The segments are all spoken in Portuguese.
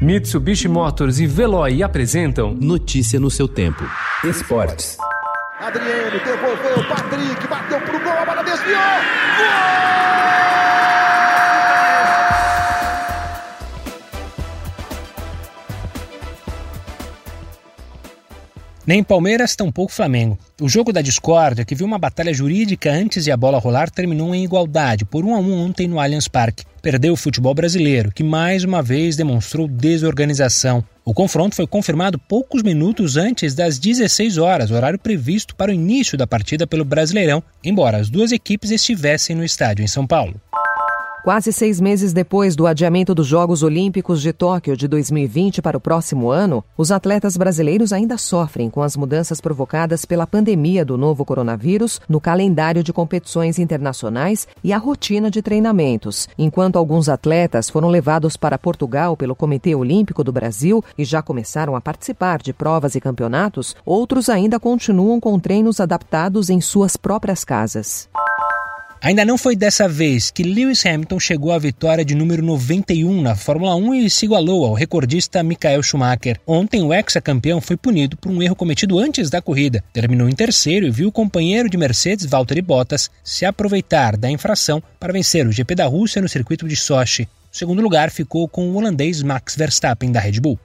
Mitsubishi Motors e Veloy apresentam Notícia no seu tempo. Esportes. Adriano devolveu, Patrick bateu pro gol, a bola desviou. Nem Palmeiras, tampouco Flamengo. O jogo da discórdia, que viu uma batalha jurídica antes e a bola rolar, terminou em igualdade, por 1 a 1 ontem no Allianz Parque. Perdeu o futebol brasileiro, que mais uma vez demonstrou desorganização. O confronto foi confirmado poucos minutos antes das 16 horas, horário previsto para o início da partida pelo Brasileirão, embora as duas equipes estivessem no estádio em São Paulo. Quase seis meses depois do adiamento dos Jogos Olímpicos de Tóquio de 2020 para o próximo ano, os atletas brasileiros ainda sofrem com as mudanças provocadas pela pandemia do novo coronavírus no calendário de competições internacionais e a rotina de treinamentos. Enquanto alguns atletas foram levados para Portugal pelo Comitê Olímpico do Brasil e já começaram a participar de provas e campeonatos, outros ainda continuam com treinos adaptados em suas próprias casas. Ainda não foi dessa vez que Lewis Hamilton chegou à vitória de número 91 na Fórmula 1 e se igualou ao recordista Michael Schumacher. Ontem, o ex-campeão foi punido por um erro cometido antes da corrida. Terminou em terceiro e viu o companheiro de Mercedes, Valtteri Bottas, se aproveitar da infração para vencer o GP da Rússia no circuito de Sochi. O segundo lugar ficou com o holandês Max Verstappen, da Red Bull.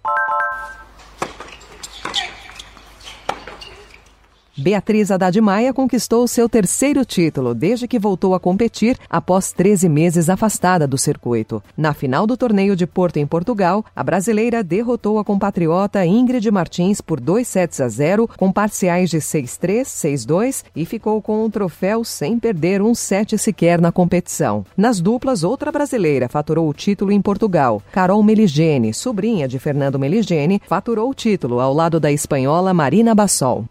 Beatriz Haddad Maia conquistou seu terceiro título desde que voltou a competir após 13 meses afastada do circuito. Na final do torneio de Porto em Portugal, a brasileira derrotou a compatriota Ingrid Martins por 2 sets a 0, com parciais de 6-3, 6-2 e ficou com o troféu sem perder um set sequer na competição. Nas duplas, outra brasileira faturou o título em Portugal. Carol Meligeni, sobrinha de Fernando Meligeni, faturou o título ao lado da espanhola Marina Bassol.